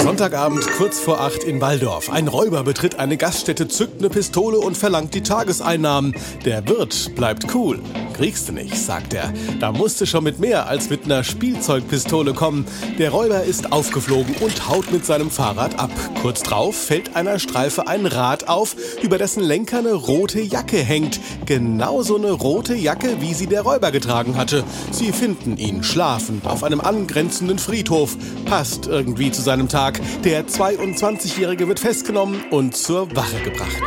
Sonntagabend kurz vor acht in Waldorf. Ein Räuber betritt eine Gaststätte, zückt eine Pistole und verlangt die Tageseinnahmen. Der Wirt bleibt cool. Kriegst du nicht, sagt er. Da musste schon mit mehr als mit einer Spielzeugpistole kommen. Der Räuber ist aufgeflogen und haut mit seinem Fahrrad ab. Kurz drauf fällt einer Streife ein Rad auf, über dessen Lenker eine rote Jacke hängt. Genau so eine rote Jacke, wie sie der Räuber getragen hatte. Sie finden ihn schlafend auf einem angrenzenden Friedhof. Passt irgendwie zu seinem Tag. Der 22-Jährige wird festgenommen und zur Wache gebracht.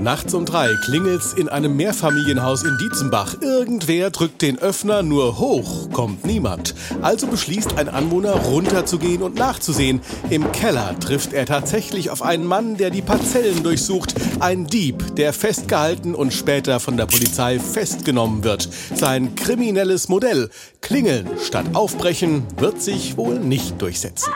Nachts um drei klingelt's in einem Mehrfamilienhaus in Dietzenbach. Irgendwer drückt den Öffner nur hoch, kommt niemand. Also beschließt ein Anwohner runterzugehen und nachzusehen. Im Keller trifft er tatsächlich auf einen Mann, der die Parzellen durchsucht. Ein Dieb, der festgehalten und später von der Polizei festgenommen wird. Sein kriminelles Modell, klingeln statt aufbrechen, wird sich wohl nicht durchsetzen.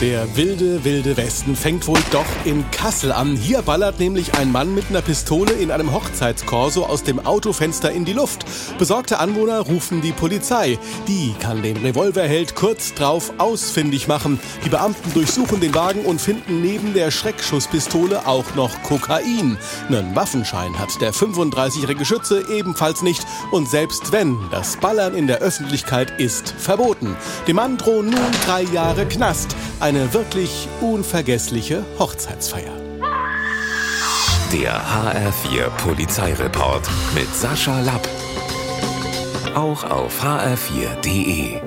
Der wilde, wilde Westen fängt wohl doch in Kassel an. Hier ballert nämlich ein Mann mit einer Pistole in einem Hochzeitskorso aus dem Autofenster in die Luft. Besorgte Anwohner rufen die Polizei. Die kann den Revolverheld kurz drauf ausfindig machen. Die Beamten durchsuchen den Wagen und finden neben der Schreckschusspistole auch noch Kokain. Einen Waffenschein hat der 35-jährige Schütze ebenfalls nicht. Und selbst wenn, das Ballern in der Öffentlichkeit ist verboten. Dem Mann drohen nun drei Jahre Knast. Eine wirklich unvergessliche Hochzeitsfeier. Der HR4 Polizeireport mit Sascha Lapp. Auch auf hr4.de.